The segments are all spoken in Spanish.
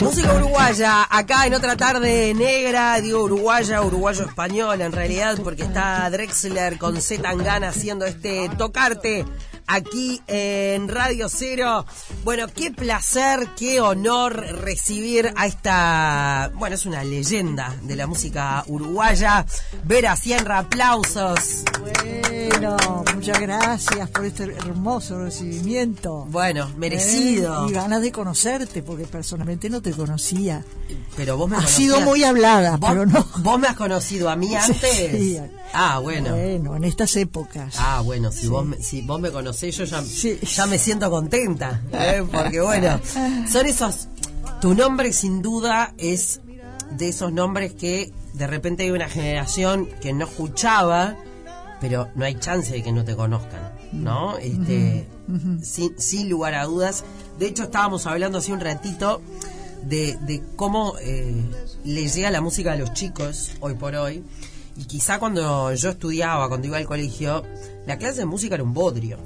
Música uruguaya, acá en otra tarde negra, digo uruguaya, uruguayo español en realidad, porque está Drexler con Z Tangana haciendo este tocarte aquí en Radio Cero. Bueno, qué placer, qué honor recibir a esta, bueno, es una leyenda de la música uruguaya. Vera Sierra, aplausos. Bueno, muchas gracias por este hermoso recibimiento. Bueno, merecido. Eh, y ganas de conocerte, porque personalmente no te conocía. Pero vos me Has sido muy hablada, ¿Vos, pero no. ¿Vos me has conocido a mí antes? Sí. Ah, bueno. Bueno, en estas épocas. Ah, bueno, si, vos, me, si vos me conocés, yo ya, ya me siento contenta. ¿eh? Porque bueno, son esos... Tu nombre sin duda es de esos nombres que de repente hay una generación que no escuchaba, pero no hay chance de que no te conozcan, ¿no? Este, sin, sin lugar a dudas. De hecho, estábamos hablando hace un ratito de, de cómo eh, le llega la música a los chicos hoy por hoy. Y quizá cuando yo estudiaba, cuando iba al colegio, la clase de música era un bodrio.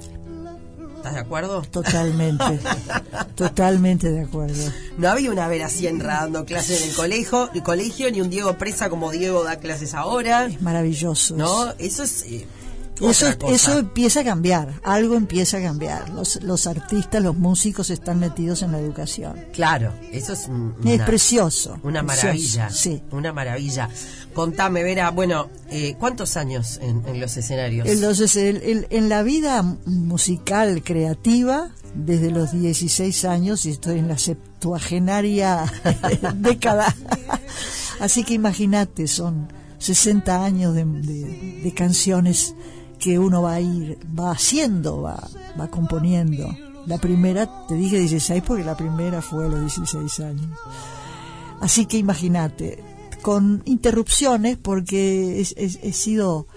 ¿Estás de acuerdo? Totalmente, totalmente de acuerdo. No había una Vera Sienra dando clases en el colegio, el colegio, ni un Diego Presa como Diego da clases ahora. Es maravilloso. ¿No? Eso es... Eh, eso, eso empieza a cambiar, algo empieza a cambiar. Los, los artistas, los músicos están metidos en la educación. Claro, eso es... Una, es precioso. Una precioso, maravilla. Sí. Una maravilla. Contame, Vera, bueno, eh, ¿cuántos años en, en los escenarios? Entonces, el, el, en la vida musical creativa, desde los 16 años, y estoy en la septuagenaria década. Así que imagínate, son 60 años de, de, de canciones que uno va a ir, va haciendo, va, va componiendo. La primera, te dije 16 porque la primera fue a los 16 años. Así que imagínate, con interrupciones porque he, sido,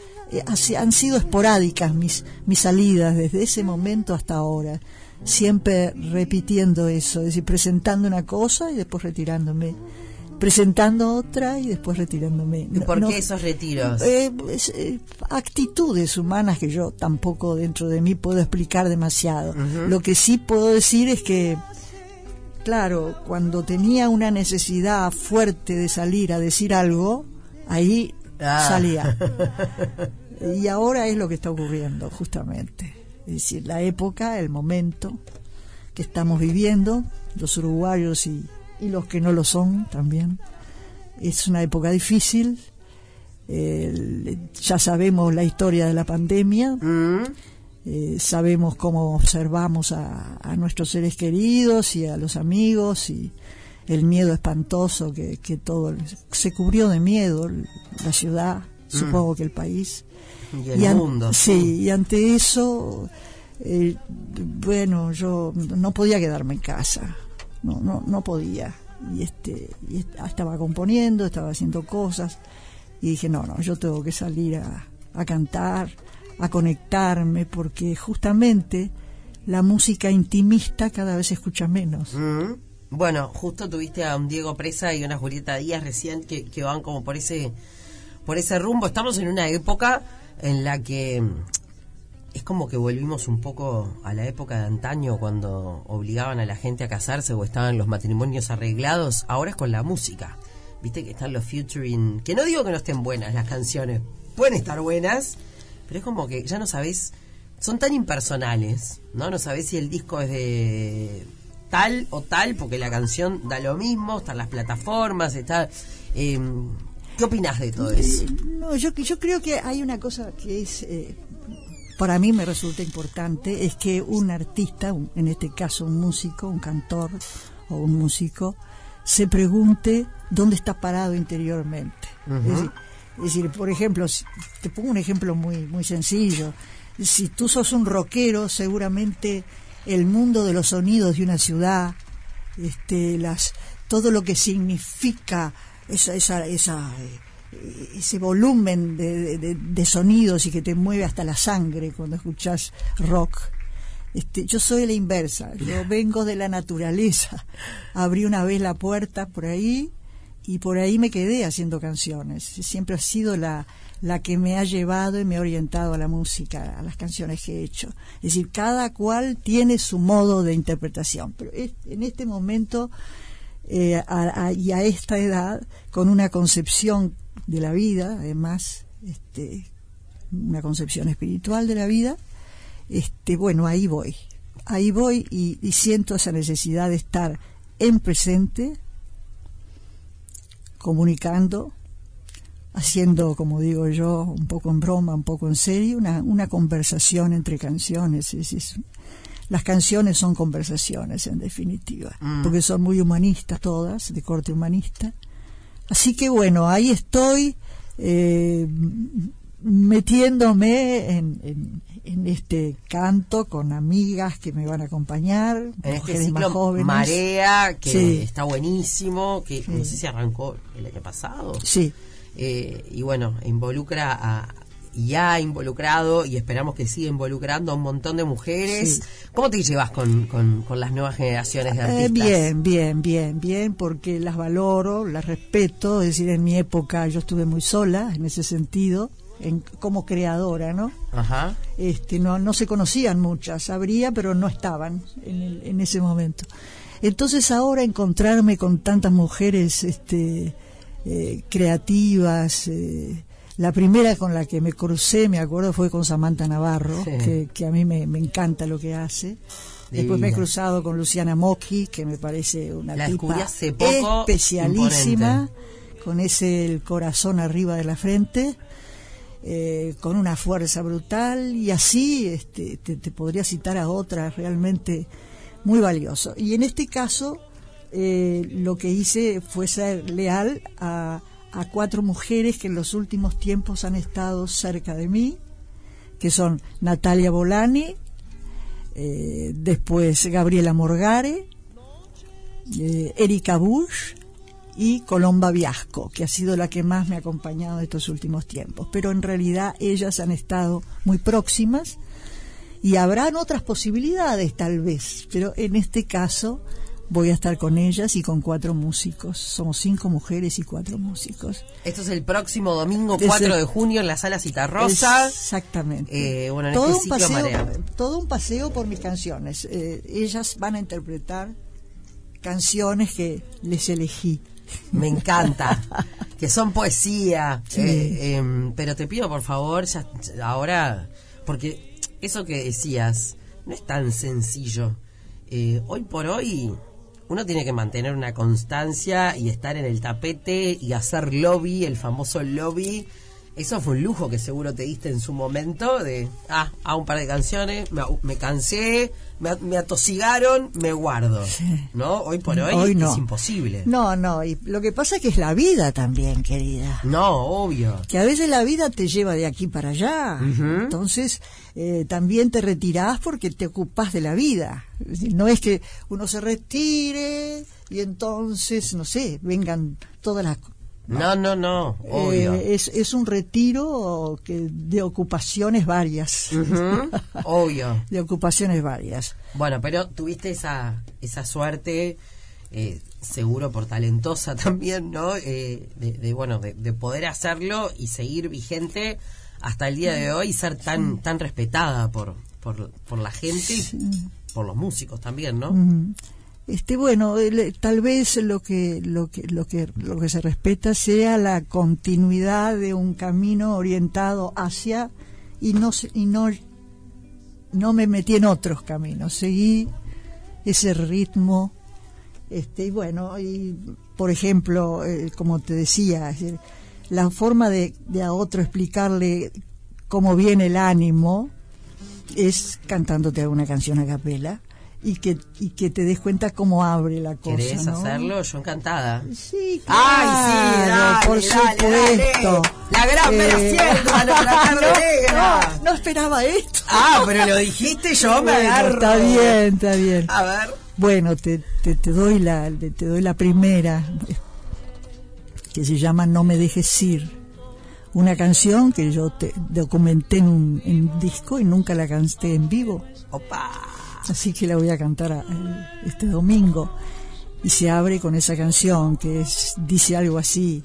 han sido esporádicas mis, mis salidas desde ese momento hasta ahora. Siempre repitiendo eso, es decir, presentando una cosa y después retirándome presentando otra y después retirándome. ¿Y por no, qué esos retiros? Eh, eh, actitudes humanas que yo tampoco dentro de mí puedo explicar demasiado. Uh -huh. Lo que sí puedo decir es que, claro, cuando tenía una necesidad fuerte de salir a decir algo, ahí ah. salía. y ahora es lo que está ocurriendo, justamente. Es decir, la época, el momento que estamos viviendo, los uruguayos y y los que no lo son también. Es una época difícil. Eh, ya sabemos la historia de la pandemia. Mm. Eh, sabemos cómo observamos a, a, nuestros seres queridos y a los amigos y el miedo espantoso que, que todo se cubrió de miedo la ciudad, mm. supongo que el país. Y el y mundo. Sí, y ante eso, eh, bueno, yo no podía quedarme en casa no, no, no podía. Y este, y estaba componiendo, estaba haciendo cosas, y dije, no, no, yo tengo que salir a, a cantar, a conectarme, porque justamente la música intimista cada vez se escucha menos. Mm. Bueno, justo tuviste a un Diego Presa y una Julieta Díaz recién que, que van como por ese, por ese rumbo. Estamos en una época en la que es como que volvimos un poco a la época de antaño cuando obligaban a la gente a casarse o estaban los matrimonios arreglados. Ahora es con la música. Viste que están los featuring. Que no digo que no estén buenas las canciones. Pueden estar buenas, pero es como que ya no sabés. Son tan impersonales, ¿no? No sabés si el disco es de tal o tal, porque la canción da lo mismo, están las plataformas, está. Eh, ¿Qué opinas de todo eso? No, yo, yo creo que hay una cosa que es. Eh, para mí me resulta importante es que un artista, un, en este caso un músico, un cantor o un músico, se pregunte dónde está parado interiormente. Uh -huh. es, decir, es, decir, por ejemplo, te pongo un ejemplo muy, muy sencillo. Si tú sos un rockero, seguramente el mundo de los sonidos de una ciudad, este, las, todo lo que significa esa, esa, esa ese volumen de, de, de, sonidos y que te mueve hasta la sangre cuando escuchas rock. Este, yo soy la inversa, yo vengo de la naturaleza. Abrí una vez la puerta por ahí y por ahí me quedé haciendo canciones. Siempre ha sido la, la que me ha llevado y me ha orientado a la música, a las canciones que he hecho. Es decir, cada cual tiene su modo de interpretación. Pero en este momento eh, y a esta edad con una concepción de la vida, además, este, una concepción espiritual de la vida, este, bueno, ahí voy, ahí voy y, siento esa necesidad de estar en presente, comunicando, haciendo, como digo yo, un poco en broma, un poco en serio, una, una conversación entre canciones. las canciones son conversaciones, en definitiva, mm. porque son muy humanistas todas, de corte humanista. Así que bueno, ahí estoy eh, metiéndome en, en, este canto con amigas que me van a acompañar, en este más jóvenes. Marea, que está buenísimo, que no sé si arrancó el año pasado. Sí. Eh, y bueno, involucra a, ya ha involucrado y esperamos que siga involucrando a un montón de mujeres. ¿Cómo te llevas con, con, las nuevas generaciones de eh, artistas? bien, bien, bien, bien, porque las valoro, las respeto. Es decir, en mi época yo estuve muy sola en ese sentido. En, como creadora, ¿no? Ajá. Este, no, no se conocían muchas, habría, pero no estaban en, en ese momento. Entonces ahora encontrarme con tantas mujeres este, eh, creativas, eh, la primera con la que me crucé, me acuerdo, fue con Samantha Navarro, que, a mí me, encanta lo que hace. Después me he cruzado con Luciana Mocchi, que me parece una la tipa poco, especialísima, con ese el corazón arriba de la frente, eh, con una fuerza brutal, y así este, te, te, podría citar a otras realmente muy valioso. Y en este caso, eh, lo que hice fue ser leal a a cuatro mujeres que en los últimos tiempos han estado cerca de mí, que son Natalia Bolani, eh, después Gabriela Morgare, eh, Erika Bush y Colomba Viasco, que ha sido la que más me ha acompañado estos últimos tiempos. Pero en realidad ellas han estado muy próximas y habrán otras posibilidades tal vez, pero en este caso voy a estar con ellas y con cuatro músicos. Somos cinco mujeres y cuatro músicos. Esto es el próximo domingo 4 de junio en la sala Citarrosa. Exactamente. Eh, bueno, en todo, este un paseo, todo un paseo por mis canciones. Eh, ellas van a interpretar canciones que les elegí. Me encanta, que son poesía. Eh, em, pero te pido por favor, ya, ahora, porque eso que decías no es tan sencillo. hoy por hoy uno tiene que mantener una constancia y estar en el tapete y hacer lobby, el famoso lobby. Eso fue un lujo que seguro te diste en su momento de, ah, a un par de canciones, me, cansé, me, atosigaron, me guardo. ¿No? Hoy por hoy, es imposible. No, no, y lo que pasa es que es la vida también, querida. No, obvio. Que a veces la vida te lleva de aquí para allá. Entonces, eh, también te retirás porque te ocupas de la vida. No es que uno se retire y entonces, no sé, vengan todas las... No, no, no, obvio. Eh, es, es un retiro que, de ocupaciones varias. obvio. de ocupaciones varias. Bueno, pero tuviste esa, esa suerte, eh, seguro por talentosa también, ¿no? de, bueno, de, de poder hacerlo y seguir vigente hasta el día de hoy ser tan tan respetada por, por, la gente y por los músicos también, ¿no? Este bueno, tal vez lo que lo que lo que lo que se respeta sea la continuidad de un camino orientado hacia y no y no no me metí en otros caminos, seguí ese ritmo este y bueno, y por ejemplo, eh, como te decía, la forma de, a otro explicarle cómo viene el ánimo es cantándote alguna canción a capela y que, y que te des cuenta cómo abre la cosa. ¿Querés hacerlo? Yo encantada. Sí, claro. Ay, sí, por supuesto. La gran eh, no, no, esperaba esto. Ah, pero lo dijiste yo me agarro. Está bien, está bien. A ver. Bueno, te, te, te doy la, te doy la primera que se llama No me dejes ir. Una canción que yo te documenté en un, disco y nunca la canté en vivo. Opa. Así que la voy a cantar este domingo. Y se abre con esa canción que es, dice algo así.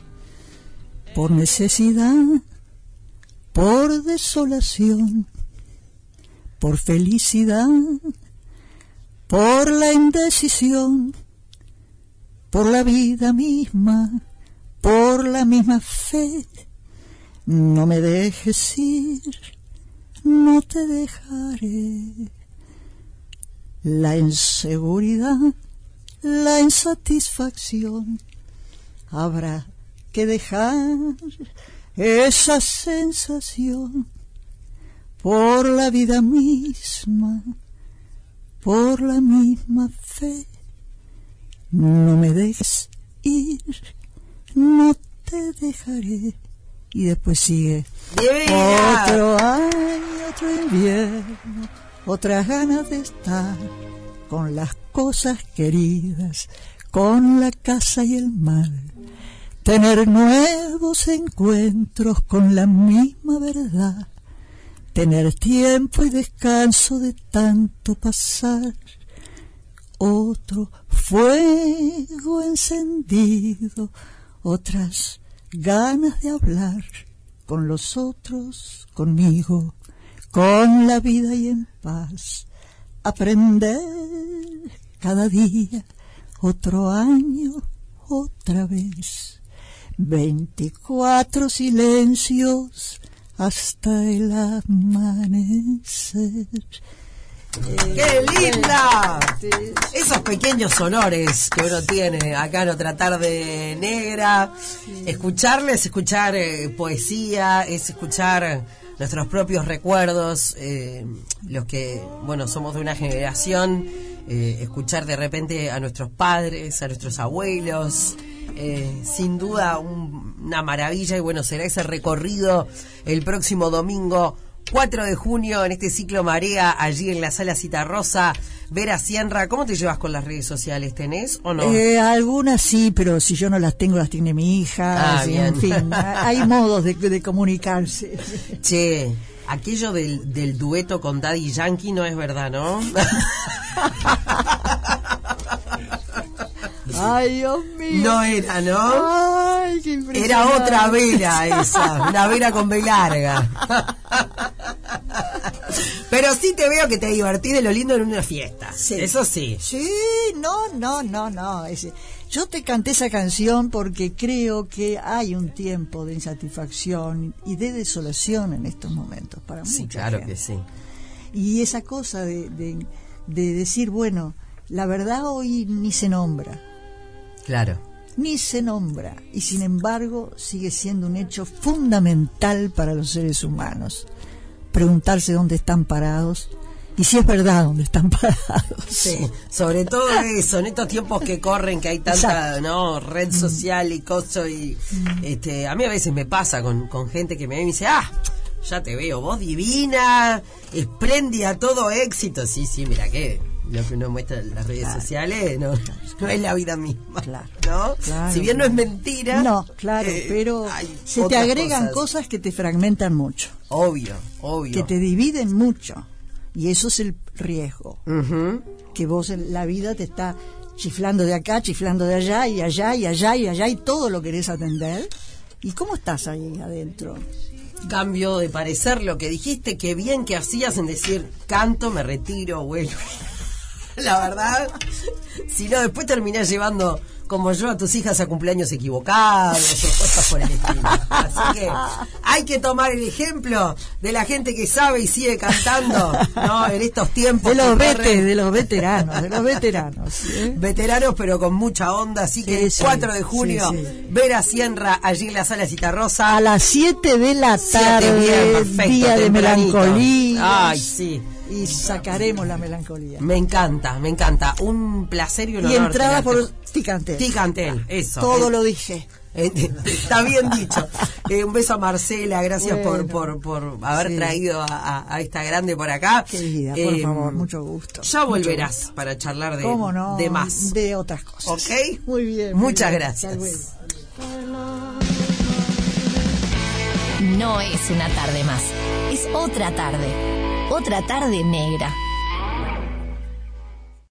Por necesidad, por desolación, por felicidad, por la indecisión por la vida misma, por la misma fe. No me dejes ir, no te dejaré. La inseguridad, la insatisfacción, habrá que dejar esa sensación por la vida misma, por la misma fe. No me dejes ir, no te dejaré. Y después sigue otro año, otro invierno, otras ganas de estar con las cosas queridas, con la casa y el mar. Tener nuevos encuentros con la misma verdad. Tener tiempo y descanso de tanto pasar otro fuego encendido, otras ganas de hablar con los otros, conmigo, con la vida y en paz, aprender cada día, otro año, otra vez, veinticuatro silencios hasta el amanecer ¡Qué linda! Esos pequeños honores que uno tiene acá en otra tarde negra. Escucharles, escuchar eh, poesía, es escuchar nuestros propios recuerdos, eh, los que, bueno, somos de una generación, eh, escuchar de repente a nuestros padres, a nuestros abuelos. sin duda una maravilla y bueno, será ese recorrido el próximo domingo 4 de junio en este ciclo Marea, allí en la sala Citarrosa. Vera Sierra, ¿cómo te llevas con las redes sociales? ¿Tenés o no? Eh, algunas sí, pero si yo no las tengo, las tiene mi hija. Ah, en fin, hay modos de, comunicarse. Che, aquello del, del dueto con Daddy Yankee no es verdad, ¿no? Ay, Dios mío. No era, ¿no? Ay, qué Era otra Vera esa, una Vera con B larga. Pero sí te veo que te divertí de lo lindo en una fiesta. Sí. Eso sí. Sí, no, no, no, no. yo te canté esa canción porque creo que hay un tiempo de insatisfacción y de desolación en estos momentos para sí, claro que sí. Y esa cosa de, de decir, bueno, la verdad hoy ni se nombra Claro. Ni se nombra y sin embargo sigue siendo un hecho fundamental para los seres humanos. Preguntarse dónde están parados y si es verdad dónde están parados. Sí, sobre todo eso, en estos tiempos que corren, que hay tanta no red mm. social y cosas y mm. este, a mí a veces me pasa con, con gente que me ve y me dice, ah, ya te veo, vos divina, espléndida, todo éxito. Sí, sí, mira que lo que uno muestra en las redes sociales no, no, es la vida misma. ¿no? si bien no es mentira. No, claro, eh, pero se te agregan cosas. que te fragmentan mucho. Obvio, obvio. Que te dividen mucho. Y eso es el riesgo. Que vos en la vida te está chiflando de acá, chiflando de allá, y allá, y allá, y allá, y todo lo querés atender. ¿Y cómo estás ahí adentro? Cambio de parecer lo que dijiste, que bien que hacías en decir canto, me retiro, vuelvo. la verdad. Si no, después terminás llevando, como yo, a tus hijas a cumpleaños equivocados o cosas por el estilo. Así que hay que tomar el ejemplo de la gente que sabe y sigue cantando, ¿no? En estos tiempos. De los, de los veteranos, de los veteranos. ¿eh? Veteranos, pero con mucha onda. Así que el 4 de junio, Vera Sierra, allí en la sala Citarrosa. A las 7 de la tarde, día de melancolía. Ay, sí y sacaremos la melancolía. Me encanta, me encanta. Un placer y un honor. Y entrada por Ticantel. Ticantel, eso. Todo lo dije. Eh, está bien dicho. Eh, un beso a Marcela, gracias por, por, por haber traído a, esta grande por acá. Querida, por eh, favor, mucho gusto. Ya volverás para charlar de, de más. De otras cosas. ¿Ok? Muy bien. Muchas gracias. No es una tarde más, es otra tarde otra tarde negra.